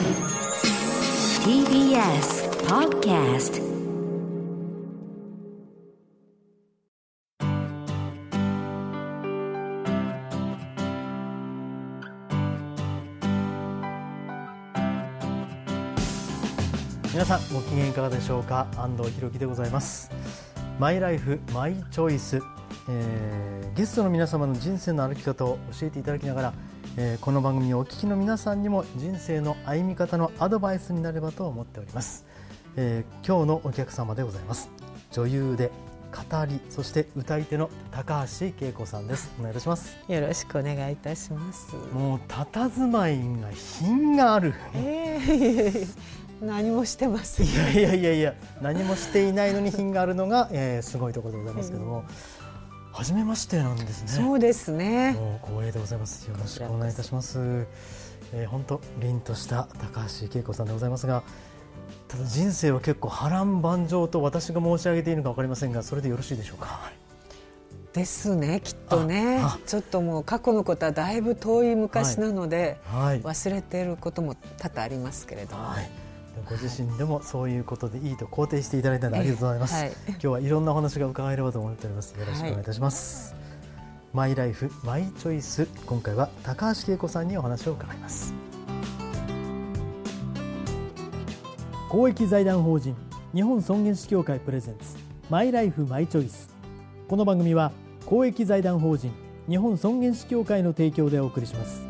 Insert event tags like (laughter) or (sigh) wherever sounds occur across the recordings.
TBS Podcast 皆さんご機嫌いかがでしょうか？安藤博樹でございます。マイライフマイチョイス、えーゲストの皆様の人生の歩き方を教えていただきながら、えーこの番組をお聞きの皆さんにも人生の歩み方のアドバイスになればと思っております、えー今日のお客様でございます。女優で語りそして歌い手の高橋恵子さんです。お願いいたします。よろしくお願いいたします。もう佇まいが品がある。ええ (laughs) 何もしてません。いやいやいやいや何もしていないのに品があるのが、えーすごいところでございますけども、初めましてなんですね。そうですね。光栄でございます。よろしくお願いいたします。えー本当、凛とした高橋恵子さんでございますがただ人生は結構波乱万丈と私が申し上げていいのか分かりませんがそれでよろしいでしょうか？ですね。きっとね。ちょっともう過去のことはだいぶ遠い昔なので、はい、忘れていることも多々ありますけれども。はい、ご自身でもそういうことでいいと肯定していただいたのでありがとうございます、はい。今日はいろんなお話が伺えればと思っておりますよろしくお願いいたします、マイライフマイチョイス。今回は高橋恵子さんにお話を伺います。公益財団法人日本尊厳死協会プレゼンツマイライフマイチョイス。この番組は公益財団法人日本尊厳死協会の提供でお送りします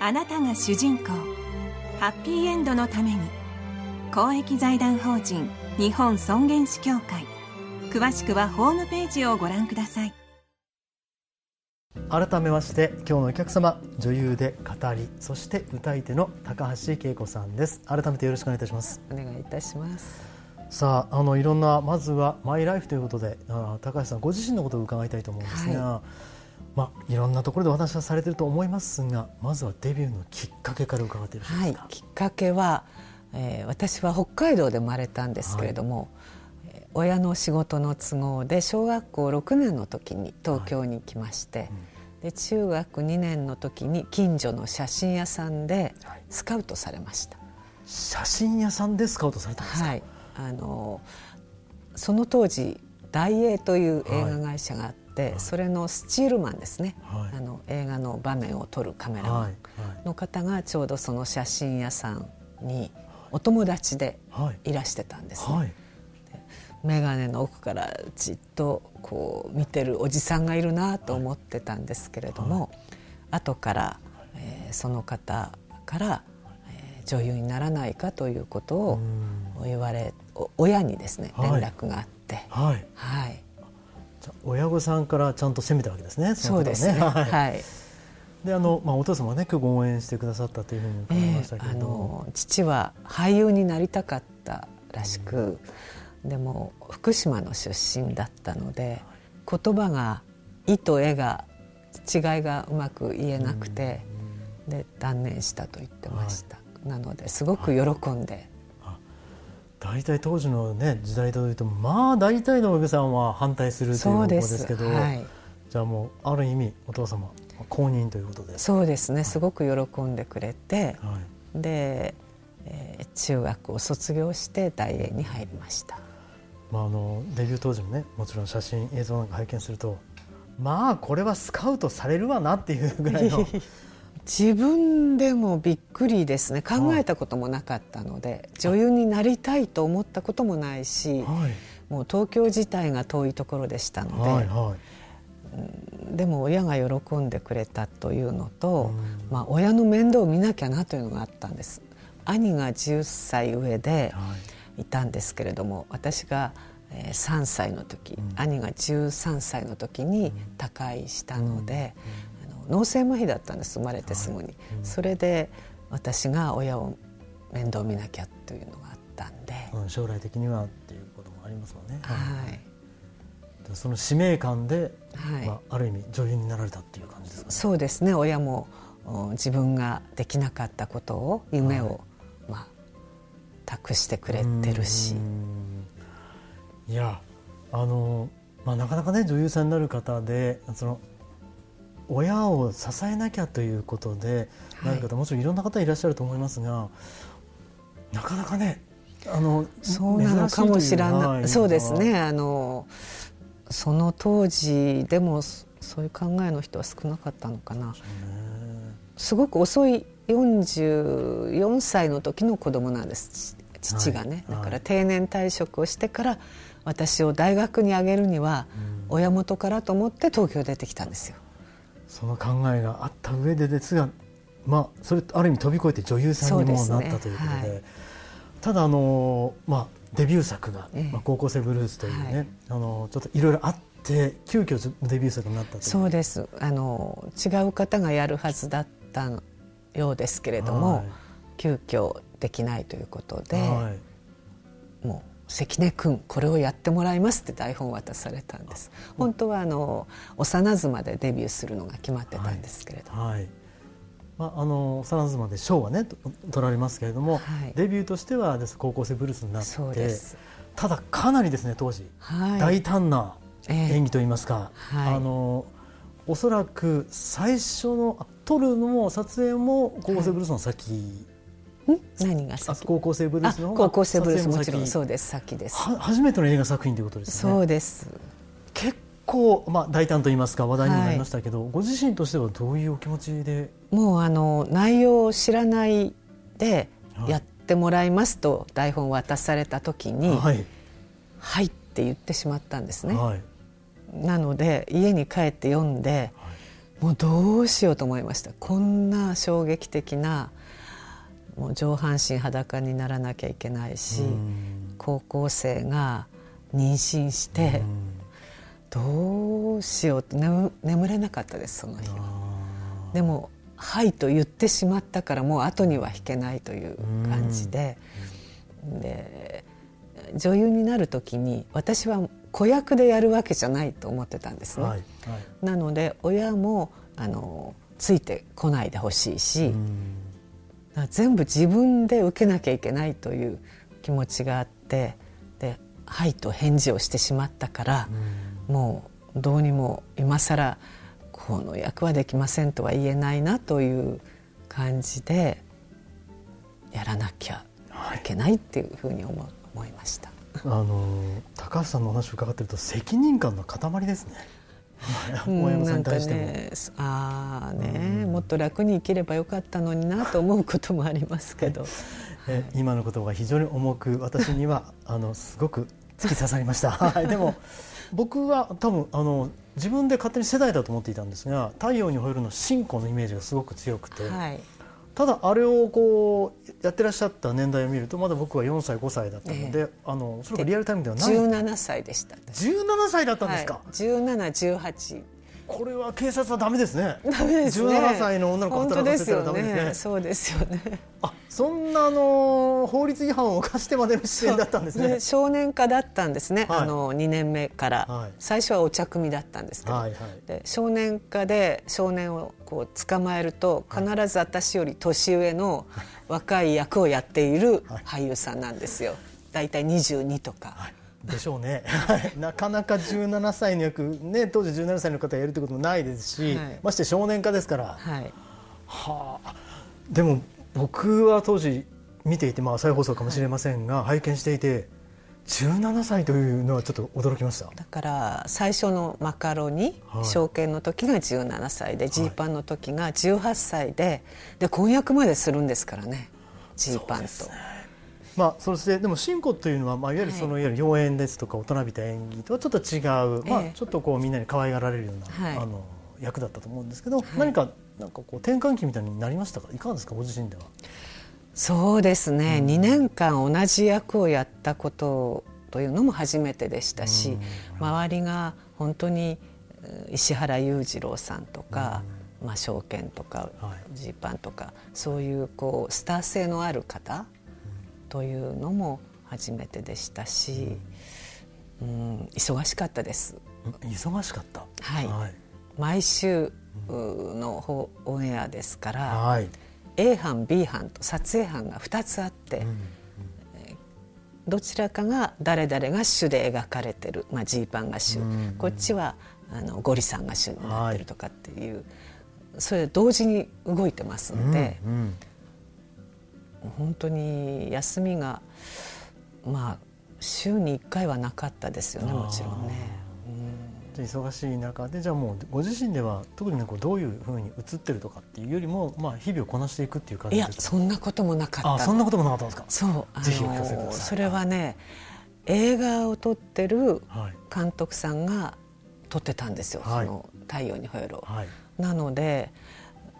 あなたが主人公。ハッピーエンドのために。公益財団法人日本尊厳死協会。詳しくはホームページをご覧ください。改めまして今日のお客様女優で語りそして歌い手の高橋恵子さんです。改めてよろしくお願いいたします。お願いいたします。さああのいろんなまずはマイライフということであ高橋さんご自身のことを伺いたいと思うんですが、まあいろんなところでお話はされていると思いますがまずはデビューのきっかけから伺っていですか、、はいきっかけは、えー私は北海道で生まれたんですけれども、えー親の仕事の都合で小学校6年の時に東京に来まして、で中学2年の時に近所の写真屋さんではい。スカウトされました。写真屋さんでスカウトされたんですか、はい、あのその当時大映という映画会社があって、それのスチールマンですね、はい。あの映画の場面を撮るカメラマンはい。の方がちょうどその写真屋さんにお友達ではい。いらしてたんですね、はい。眼鏡の奥からじっとこう見てるおじさんがいるなと思ってたんですけれども、後から、えーその方から、えー女優にならないかということを言われお親にですねはい。連絡があって、はい。はい親御さんからちゃんと攻めたわけですね。そうですね。はい。はい。であの、まあ、お父様はね今日ご応援してくださったというふうに伺いましたけええあれど、の父は俳優になりたかったらしく、でも福島の出身だったので言葉が「い」と「え」が違いがうまく言えなくて、で断念したと言ってました、なのですごく喜んで、大体当時の、ね、時代というとまあ大体のお嫁さんは反対するという方向そうでですすけど、はい、じゃあもうある意味お父様公認ということで、そうですね。すごく喜んでくれて、はい、で、えー中学を卒業して大英に入りました。まあ、あのデビュー当時のねもちろん写真映像なんか拝見するとまあこれはスカウトされるわなっていうぐらいの (laughs) 自分でもびっくりですね。考えたこともなかったので、女優になりたいと思ったこともないし、はい。もう東京自体が遠いところでしたので、はいはい。でも親が喜んでくれたというのと、うん。まあ、親の面倒を見なきゃなというのがあったんです。兄が10歳上ではい。いたんですけれども私が、ええー3歳の時、兄が13歳の時に他界したので、あの脳性麻痺だったんです生まれてすぐに、それで私が親を面倒見なきゃというのがあったんで、うん将来的にはっていうこともありますもんね。はい。でその使命感で、はい。まあ、ある意味女優になられたっていう感じですかね。そうですね。親もお自分ができなかったことを夢を、まあ、託してくれてるし。うん。いやあの、まあ、なかなかね女優さんになる方でその親を支えなきゃということではい。なる方、もちろんいろんな方いらっしゃると思いますがなかなかねあのそうなのかもしれない。そうですね。あのその当時でもそそういう考えの人は少なかったのかな。すごく遅い44歳の時の子供なんです。ち父がね、はい。だから定年退職をしてから私を大学に上げるには親元からと思って東京出てきたんですよ。その考えがあった上でですが、まあ、それある意味飛び越えて女優さんにもなったということでねはい。ただあの、まあ、デビュー作が「ええ。まあ、高校生ブルース」というね、はい。あのちょっといろいろあって急遽デビュー作になったそうです。あの違う方がやるはずだったようですけれども、はい。急遽できないということで、はい。もう関根君これをやってもらいますって台本を渡されたんです。本当はあの幼妻でデビューするのが決まってたんですけれども、はい。まあ、あの幼妻で賞はねと取られますけれども、はい。デビューとしてはです高校生ブルースになっそうてです。ただかなりですね当時、はい。大胆なええ。演技といいますか、はい。あのおそらく最初のあ撮るのも撮影も高校生ブルースの先、ん何があ先高校生ブルーあスの高校生ブルースもちろん。そうです先です。は初めての映画作品ということですね。そうです。結構、まあ、大胆と言いますか話題にもなりましたけど、ご自身としてはどういうお気持ちで？もうあの内容を知らないではいやってもらいますと台本を渡された時に「はい、はい」って言ってしまったんですね。はい。なので家に帰って読んで、もうどうしようと思いました。こんな衝撃的なもう上半身裸にならなきゃいけないしうん。高校生が妊娠してどうしようって眠眠れなかったですその日は。でも「はい」と言ってしまったからもう後には引けないという感じで。で女優になる時に私は子役でやるわけじゃないと思ってたんですね。はいはい。なので親もあのついてこないでほしいし、全部自分で受けなきゃいけないという気持ちがあってで「はい」と返事をしてしまったから、もうどうにも今更この役はできませんとは言えないなという感じでやらなきゃいけないっていうふうに思う思いました。あの高橋さんのお話を伺ってると責任感の塊ですね。(laughs) 大山さんに対しても。ねああね、もっと楽に生きればよかったのになと思うこともありますけど、(laughs) え今の言葉が非常に重く私にはあのすごく突き刺さりました。(laughs) はいでも僕は多分あの自分で勝手に世代だと思っていたんですが「太陽にほえる」の進行のイメージがすごく強くて、はい、ただあれをこうやってらっしゃった年代を見るとまだ僕は4歳5歳だったので、えあのそれがリアルタイムではない17歳でした。17歳だったんですか、はい、17、18。これは警察はダメですね。ダメですね。17歳の女の子を本当働かせたらダメですね。そうですよね。あそんなあの法律違反を犯してまでの出演だったんですね。で少年科だったんですね、はい。あの2年目から、はい。最初はお茶組だったんですけど、はいはい。で少年科で少年をこう捕まえると必ず私より年上の若い役をやっている俳優さんなんですよ。大体22とか、でしょうね。はい。なかなか17歳の役ね当時17歳の方がやるってこともないですし、はい。まして少年家ですから。はい。はあ。でも僕は当時見ていてまあ再放送かもしれませんが、拝見していて17歳というのはちょっと驚きました。だから最初のマカロニ、はい。証券の時が17歳でジーパンの時が18歳でで婚約までするんですからねジーパンと。まあ、そしてでも進行というのは、まあ、いわゆるその、い、わゆる妖艶ですとか大人びた演技とはちょっと違う、まあええ、ちょっとこうみんなに可愛がられるような、はい。あの役だったと思うんですけど、何かなんかこう転換期みたいになりましたか？いかがですか？ご自身では。そうですね、2年間同じ役をやったことというのも初めてでしたし、周りが本当に石原裕次郎さんとか、まあ、証券とかジーパンとかそういうこうスター性のある方というのも初めてでしたし、うん、忙しかったです。忙しかった、はい、はい、毎週のオンエアですから、はい。A 班 B 班と撮影班が2つあって、うんうん、どちらかが誰々が主で描かれてる、まあ、ジーパンが主、うん。うん、こっちはあのゴリさんが主になってるとかっていう、はい、それ同時に動いてますので、うんうん、本当に休みがまあ週に1回はなかったですよねもちろんね。忙しい中でじゃあもうご自身では特にねこうどういうふうに映ってるとかっていうよりも、まあ、日々をこなしていくっていう感じいやそんなこともなかった。あそんなこともなかったんですか？そうぜひお聞かせください。それはね映画を撮ってる監督さんが撮ってたんですよ「はい、その太陽にほえろ」はい、なので、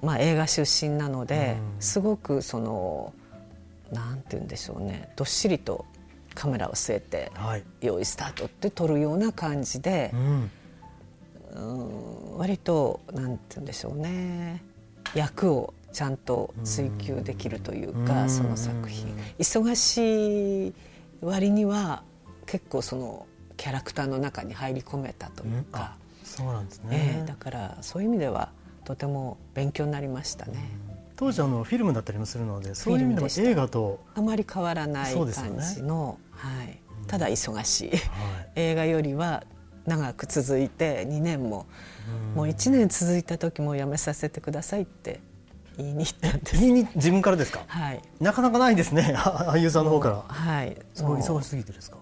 まあ、映画出身なので、すごくそのなんて言うんでしょうね。どっしりとカメラを据えて、はい、用意スタートって撮るような感じで、うん。うん割となんて言うんでしょうね。役をちゃんと追求できるというかその作品。忙しい割には結構そのキャラクターの中に入り込めたというか、そうなんですね、えー、だからそういう意味ではとても勉強になりましたね。当時あのフィルムだったりもするのでそういう意味でも映画とあまり変わらない感じの、ね、はい、ただ忙しい、はい、映画よりは長く続いて2年も。もう1年続いた時もやめさせてくださいって言いに行ったんです。言いに自分からですか？はい。なかなかないですね俳優さんの方から。はい。すごい忙しすぎてですか？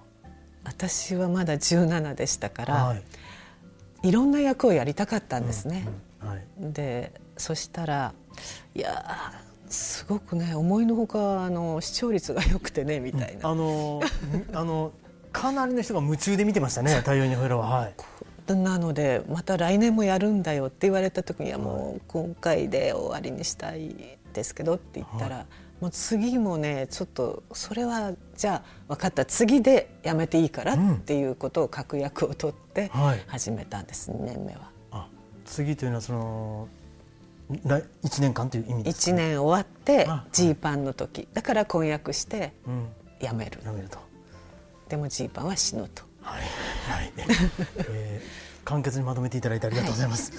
私はまだ17でしたから、はい、いろんな役をやりたかったんですね、うんうん。はい、でそしたらいやすごくね思いのほかあの視聴率が良くてねみたいな、うん、あの (laughs) あのかなりの人が夢中で見てましたね太陽にほえろは、はい。なのでまた来年もやるんだよって言われた時にはもう今回で終わりにしたいですけどって言ったら、はい、もう次もねちょっとそれはじゃあ分かった次でやめていいからっていうことを確約を取って始めたんです、うん、2年目は。あ次というのはその1年間という意味ですか、ね、1年終わってジーパンの時。だから婚約して辞める、うん、辞めると。でもジーパンは死ぬと。はい、はい。えー、(laughs) 簡潔にまとめていただいてありがとうございます。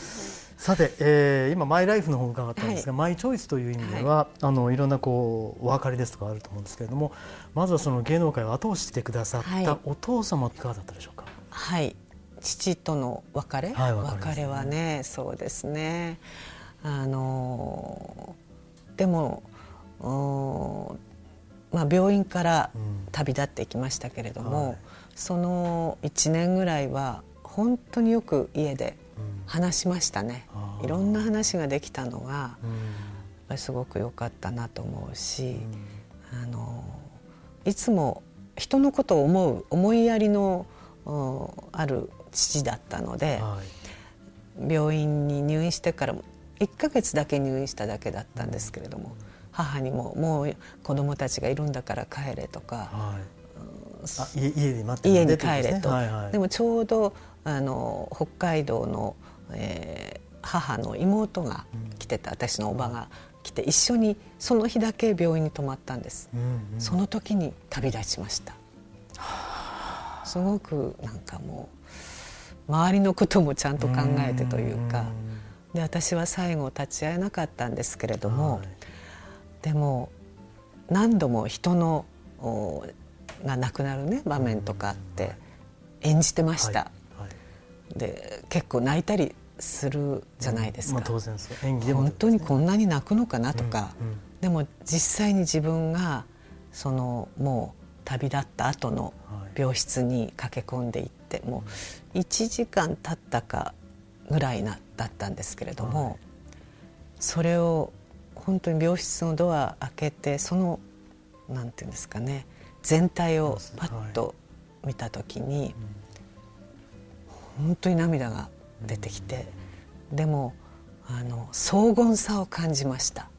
はい、さて、えー、今マイライフの方を伺ったんですが、はい、マイチョイスという意味では、はい、あのいろんなこうお別れですとかあると思うんですけれども、まずはその芸能界を後押ししてくださったお父様いかがだったでしょうか？はい、父との別れ、はい、別れ、ね、別れはね、そうですね。あのでも。まあ、病院から旅立っていきましたけれども、うんはい、その1年ぐらいは本当によく家で話しましたね、うん、いろんな話ができたのが、やっぱりすごく良かったなと思うし、うん、あのいつも人のことを思う思いやりのある父だったので、はい、病院に入院してから1か月だけ入院しただけだったんですけれども。母にももう子供たちがいるんだから帰れとか、はい、家家に待って家に帰れと、はいはい、でもちょうどあの北海道の、えー、母の妹が来てた、うん、私のおばが来て一緒にその日だけ病院に泊まったんです、うんうん、その時に旅立ちました。すごくなんかもう周りのこともちゃんと考えてというかで私は最後立ち会えなかったんですけれども、はい。でも何度も人のが亡くなるね場面とかって演じてました、はい。はい、で結構泣いたりするじゃないですか、まあ、当然そう。演技でも、ね、本当にこんなに泣くのかなとか、うんうん、でも実際に自分がそのもう旅立った後の病室に駆け込んでいって、はい、もう1時間経ったかぐらいなだったんですけれども、はい、それを本当に病室のドア開けてそのなんていうんですかね全体をパッと見た時に、はい、本当に涙が出てきて、うん、でもあの荘厳さを感じました。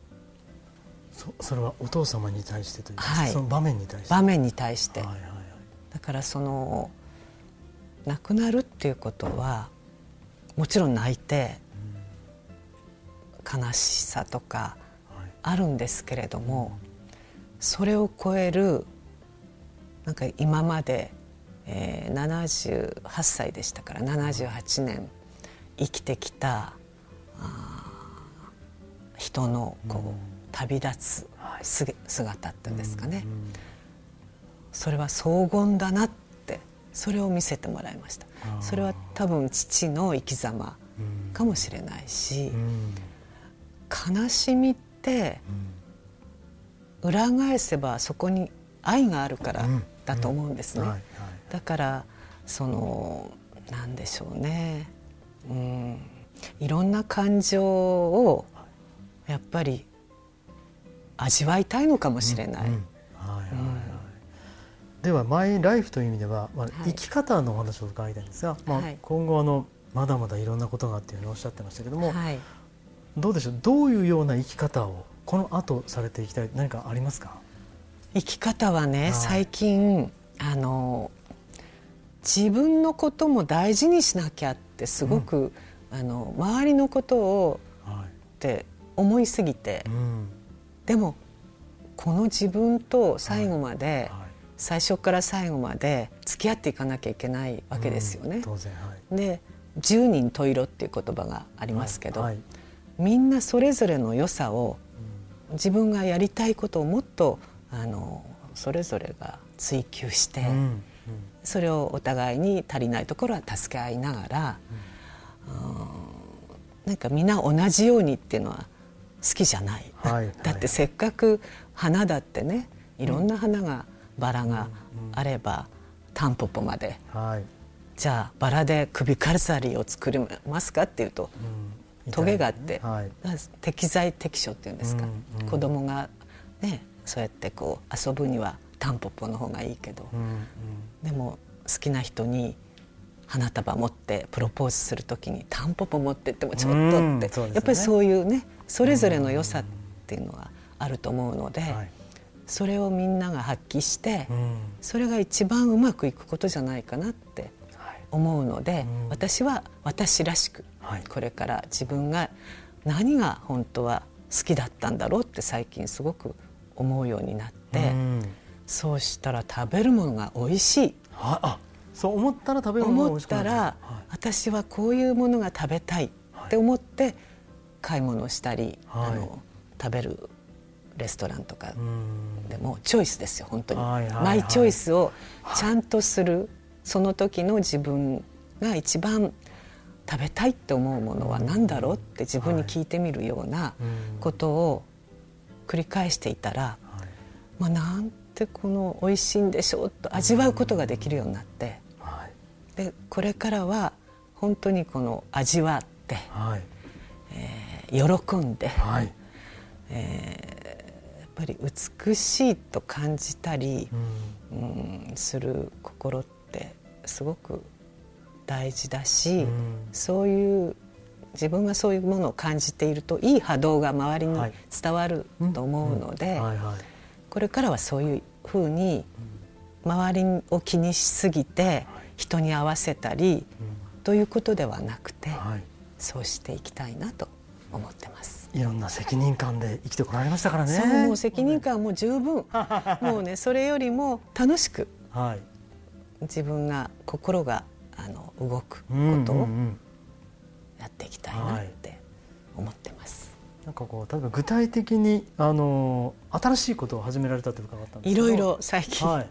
そそれはお父様に対してというか、はい、その場面に対して？場面に対して、はいはいはい、だからその亡くなるっていうことはもちろん泣いて悲しさとかあるんですけれどもそれを超えるなんか今まで、えー、78歳でしたから78年生きてきた人のこう旅立つ姿っていうんですかね。それは荘厳だなってそれを見せてもらいましたそれは多分父の生き様かもしれないし悲しみって裏返せばそこに愛があるからだと思うんですね。だからそのなんでしょうね。うん。いろんな感情をやっぱり味わいたいのかもしれない。ではマイライフという意味では、まあ、生き方のお話を伺いたいんですが、まあ、今後あのまだまだいろんなことがあっていうふうにおっしゃってましたけども、はい、どうでしょう？どういうような生き方をこの後されていきたい何かありますか？生き方はね、はい、最近あの自分のことも大事にしなきゃってすごく、うん、あの周りのことを、はい、って思いすぎて、うん、でもこの自分と最後まで、はい、最初から最後まで付き合っていかなきゃいけないわけですよね。当然はい、で十人十色っていう言葉がありますけど、はいはい、みんなそれぞれの良さを、自分がやりたいことをもっとあのそれぞれが追求して、うんうん、それをお互いに足りないところは助け合いながら、うん、なんかみんな同じようにっていうのは好きじゃない、はい、だってせっかく花だってねいろんな花が、バラがあれば、タンポポまで、はい、じゃあバラで首飾りを作りますかっていうと、うん、トゲがあって、はい、適材適所っていうんですか、うんうん、子供がねそうやってこう遊ぶにはタンポポの方がいいけど、うんうん、でも好きな人に花束持ってプロポーズするときにタンポポ持ってってもちょっとって、ね、やっぱりそういうねそれぞれの良さっていうのはあると思うので、はい、それをみんなが発揮して、それが一番うまくいくことじゃないかなって思うので、私は私らしく、これから自分が何が本当は好きだったんだろうって最近すごく思うようになって、そうしたら食べるものが美味しい。あそう思ったら食べるものが美味し思ったら、私はこういうものが食べたいって思って、買い物したり、はい、あの食べるレストランとかでもチョイスですよ本当に、マイチョイスをちゃんとする、その時の自分が一番食べたいって思うものは何だろうって自分に聞いてみるようなことを繰り返していたら、はい、まあ、なんてこの美味しいんでしょうと味わうことができるようになって、はい、でこれからは本当にこの味わって、はい。えー喜んで、はい、えー、ぱり美しいと感じたり、うん、うん、する心ってすごく大事だし、うん、そういう自分がそういうものを感じているといい波動が周りに伝わると思うのでこれからはそういうふうに周りを気にしすぎて人に合わせたりということではなくてそうしていきたいなと思ってます。いろんな責任感で生きてこられましたからね。そうもう責任感も十分。(laughs) もうねそれよりも楽しく、はい、自分が心があの動くことをやっていきたいなって思ってます。なんかこう例えば具体的にあの新しいことを始められたと伺ったんですいろいろ最近、はい、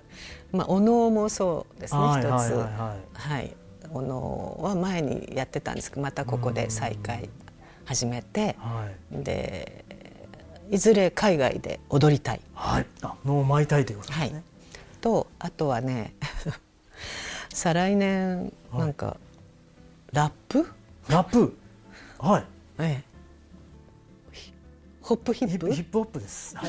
まあお能もそうですね一、つ、はい、はい、お能は前にやってたんですけどまたここで再開始めて、はい、でいずれ海外で踊りたい。はい、あ能を舞いたいということですね。はい、とあとはね (laughs) 再来年なんか、はい、ラップ？ラップ？はい。ええホップヒップ？ヒップホップです。(laughs)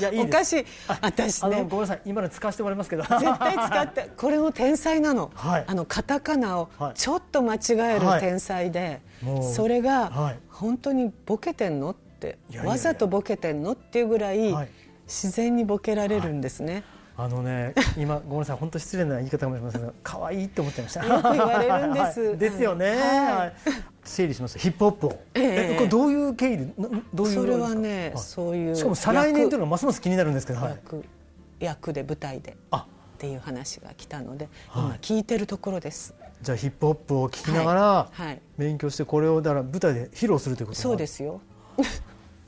いやいいおかしい。私ね。ごめんなさい。今の使わせてもらいますけど。絶対使って (laughs) これも天才なの。はい、あのカタカナをちょっと間違える天才で、はい、それが本当にボケてんのってわざとボケてんのっていうぐらい自然にボケられるんですね。あのね、(laughs) 今ごめんなさい、本当失礼な言い方かもしれませんが、可愛いって思っちゃいました。よく言われるんですはいですよね。はいはい整理します。ヒップホップを。ええこれどういう経緯で、などういうそれはね、はいそういうしかも再来年というのがますます気になるんですけど、はい。役役で舞台であっていう話が来たので、はい今聞いてるところです。じゃあヒップホップを聞きながら、勉強してこれをだから舞台で披露するということ。そうですすよ。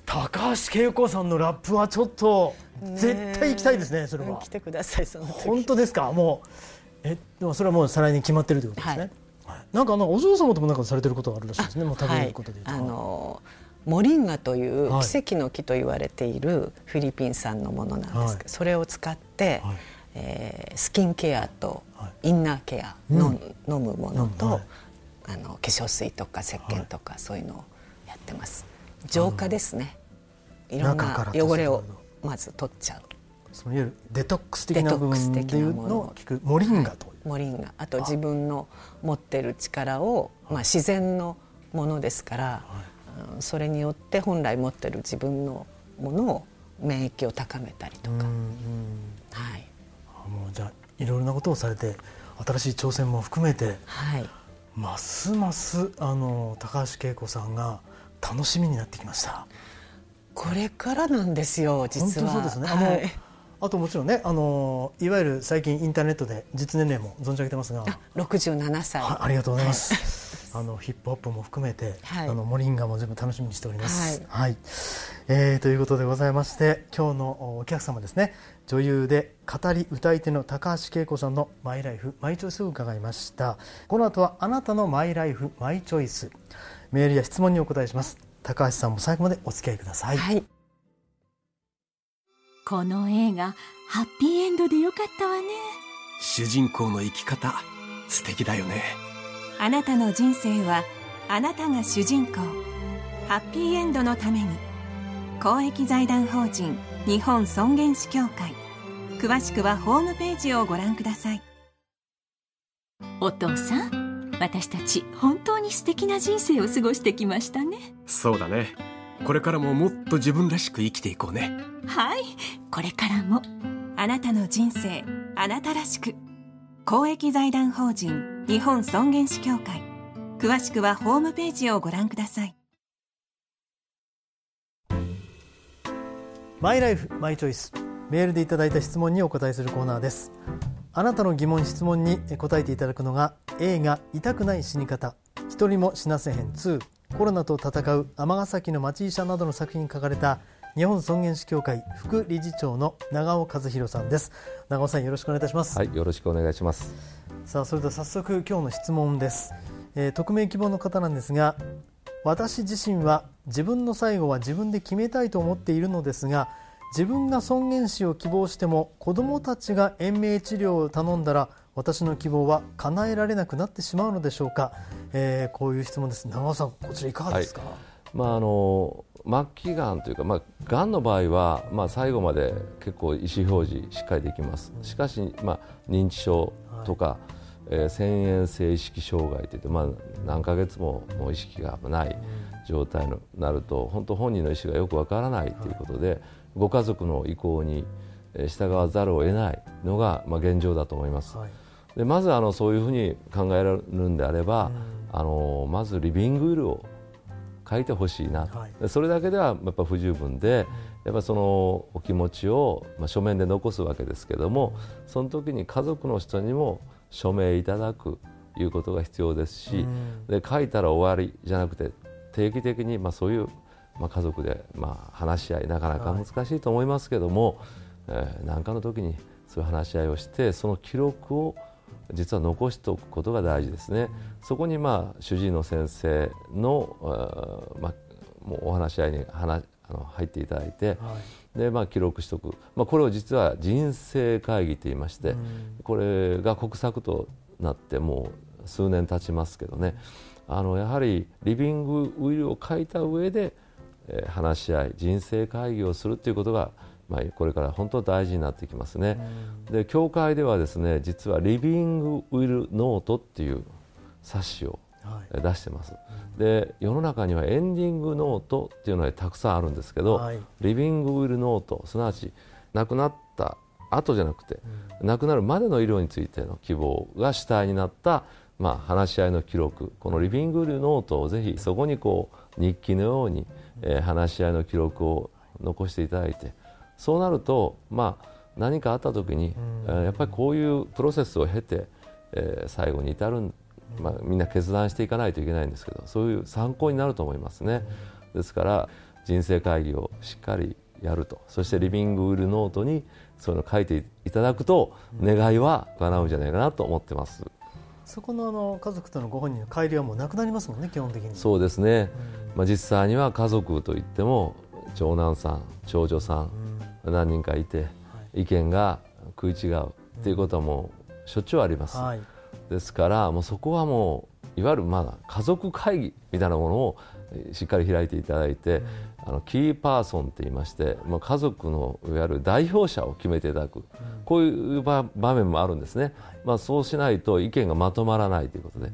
高橋恵子さんのラップはちょっとね絶対行きたいですね。それは来。てくださいその時。本当ですか？もうえでもそれはもう再来年決まってるということですね。はいなんかあのお嬢様ともなんかされてることがあるらしいですね。もう食べはいることでいう、と。あのモリンガというはい奇跡の木と言われているフィリピン産のものなんですけど、はいそれを使って、はいえースキンケアとはインナーケアの、飲むものと、あの化粧水とか石鹸とか、そういうのをやってます浄化ですねいろんな汚れをまず取っちゃう。そのいわゆるデトックス的な部分でいうのの。を聞くモリンガという。モリンガ。あと自分の持ってる力を、まあ、自然のものですから、うんそれによって本来持ってる自分のものを免疫を高めたりとか、はい、あもうじゃあいろいろなことをされて新しい挑戦も含めてはい、ますますあの高橋恵子さんが楽しみになってきました。これからなんですよ実はそうですね。はいあともちろんねあのいわゆる最近インターネットで実年齢も存じ上げてますが。あ67歳、はい、ありがとうございます。(laughs) あのヒップホップも含めて、はいあのモリンガも全部楽しみにしております。はいはい、えーということでございまして、今日のお客様ですね、女優で語り歌い手の高橋恵子さんのマイライフマイチョイスを伺いました。この後はあなたのマイライフマイチョイスメールや質問にお答えします。高橋さんも最後までお付き合いください。はい。この映画ハッピーエンドでよかったわね。主人公の生き方素敵だよね。あなたの人生はあなたが主人公。ハッピーエンドのために公益財団法人日本尊厳死協会詳しくはホームページをご覧ください。お父さん私たち本当に素敵な人生を過ごしてきましたね。そうだね。これからももっと自分らしく生きていこうね。はい。これからもあなたの人生あなたらしく。公益財団法人日本尊厳死協会。詳しくはホームページをご覧ください。マイライフマイチョイス。メールでいただいた質問にお答えするコーナーですあなたの疑問質問に答えていただくのが映画痛くない死に方。一人も死なせへん。2コロナと戦う尼崎の町医者などの作品に書かれた日本尊厳死協会副理事長の長尾和弘さんです。長尾さんよろしくお願いいたします、はい、よろしくお願いします。さあそれでは早速今日の質問です、えー匿名希望の方なんですが私自身は自分の最後は自分で決めたいと思っているのですが自分が尊厳死を希望しても子どもたちが延命治療を頼んだら私の希望は叶えられなくなってしまうのでしょうか、えーこういう質問です。長尾さんこちらいかがですか、まああの末期がんというか、まあ、がんの場合は、まあ、最後まで結構意思表示しっかりできます。しかし、まあ、認知症とか、えー遷延性意識障害といって、まあ、何ヶ月ももう意識がない状態になると本当本人の意思がよくわからないということで、ご家族の意向にえー従わざるを得ないのが、まあ、現状だと思います。はい。でまずあのそういうふうに考えられるんであれば、あのまずリビングウィルを書いてほしいな、はい。でそれだけではやっぱ不十分で、やっぱそのお気持ちを、まあ、書面で残すわけですけどもその時に家族の人にも署名いただくいうことが必要ですし、で書いたら終わりじゃなくて定期的に、まあ、そういう、まあ、家族で、まあ、話し合いなかなか難しいと思いますけども何、えーなんかの時にそういう話し合いをしてその記録を実は残しておくことが大事ですね。そこにまあ主治医の先生の、まあ、もうお話し合いに話あの入っていただいて、でまあ、記録しておく、まあ、これを実は人生会議といいまして、これが国策となってもう数年経ちますけどね。あのやはりリビングウィルを書いた上で、えー話し合い人生会議をするということが、まあ、これから本当大事になってきますね。で教会ではですね実はリビングウィルノートっていう冊子を出してます。で世の中にはエンディングノートっていうのがたくさんあるんですけど、はい。リビングウィルノートすなわち亡くなった後じゃなくて、亡くなるまでの医療についての希望が主体になったまあ、話し合いの記録このリビングルノートをぜひそこにこう日記のように、えー、話し合いの記録を残していただいてそうなると、まあ、何かあった時に、えー、やっぱりこういうプロセスを経て、えー、最後に至る、まあ、みんな決断していかないといけないんですけどそういう参考になると思いますね。ですから人生会議をしっかりやると。そしてリビングウールノートにそういうのを書いていただくと願いは叶うんじゃないかなと思ってます。そこのあの家族とのご本人の帰りはもうなくなりますもんね基本的に。そうですね、うん、まあ、実際には家族といっても長男さん長女さん、うん、何人かいて、はい、意見が食い違うっていうことはもうしょっちゅうあります、はい、ですからもうそこはもういわゆるまだ家族会議みたいなものをしっかり開いていただいて、あのキーパーソンって言いまして、まあ、家族のいわゆる代表者を決めていただく、こういう場面もあるんですね、まあ、そうしないと意見がまとまらないということで、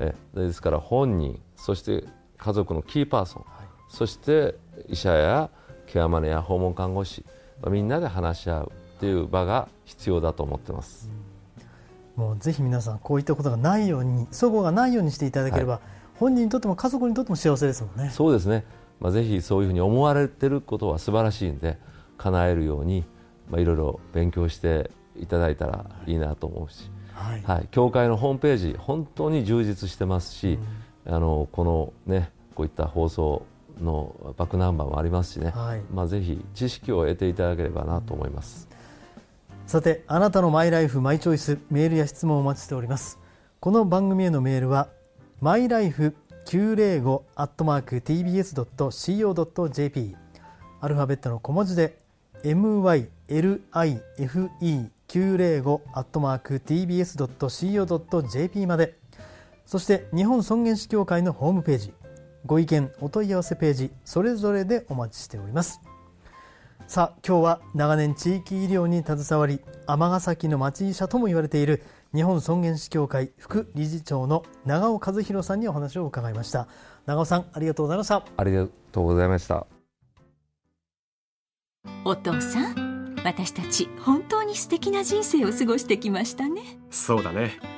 えですから本人そして家族のキーパーソン、そして医者やケアマネや訪問看護師、まあ、みんなで話し合うという場が必要だと思ってます。もうぜひ皆さんこういったことがないように齟齬がないようにしていただければ、はい。本人にとっても家族にとっても幸せですもんね。そうですね。まあ、ぜひそういうふうに思われてることは素晴らしいんで叶えるように、まあ、いろいろ勉強していただいたらいいなと思うし、はい、はい、教会のホームページ本当に充実してますし、うん、あのこのねこういった放送のバックナンバーもありますしね、はい、まあ、ぜひ知識を得ていただければなと思います、さてあなたのマイライフマイチョイスメールや質問をお待ちしております。この番組へのメールはマイライフ905アットマーク tbs.co.jp アルファベットの小文字で mylife905 アットマーク tbs.co.jp までそして日本尊厳死協会のホームページご意見お問い合わせページそれぞれでお待ちしております。さあ今日は長年地域医療に携わり尼崎の町医者とも言われている日本尊厳死協会副理事長の長尾和弘さんにお話を伺いました。長尾さんありがとうございました。ありがとうございました。お父さん私たち本当に素敵な人生を過ごしてきましたね。そうだね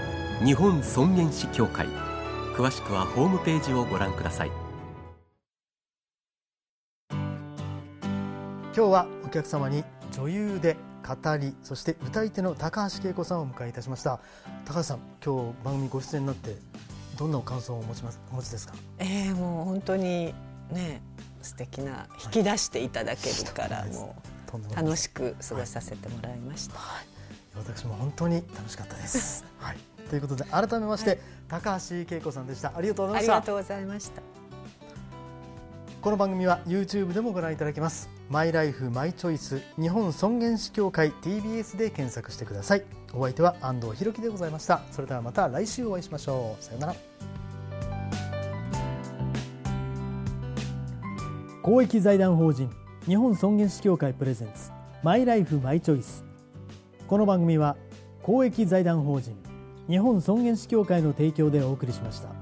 日本尊厳死協会。詳しくはホームページをご覧ください。今日はお客様に女優で語りそして歌い手の高橋恵子さんをお迎えいたしました。高橋さん今日番組ご出演になってどんな感想をお持ちますお持ちですか？えー、もう本当にね素敵な引き出していただけるから、はい、もう楽しく過ごさせてもらいました、はい、私も本当に楽しかったです、(laughs) はい、ということで改めまして、はい、高橋恵子さんでした。ありがとうございました。ありがとうございました。この番組は YouTube でもご覧いただけます。マイライフマイチョイス日本尊厳死協会 TBS で検索してください。お相手は安藤弘樹でございました。それではまた来週お会いしましょう。さようなら。公益財団法人日本尊厳死協会プレゼンツマイライフマイチョイスこの番組は公益財団法人日本尊厳死協会の提供でお送りしました。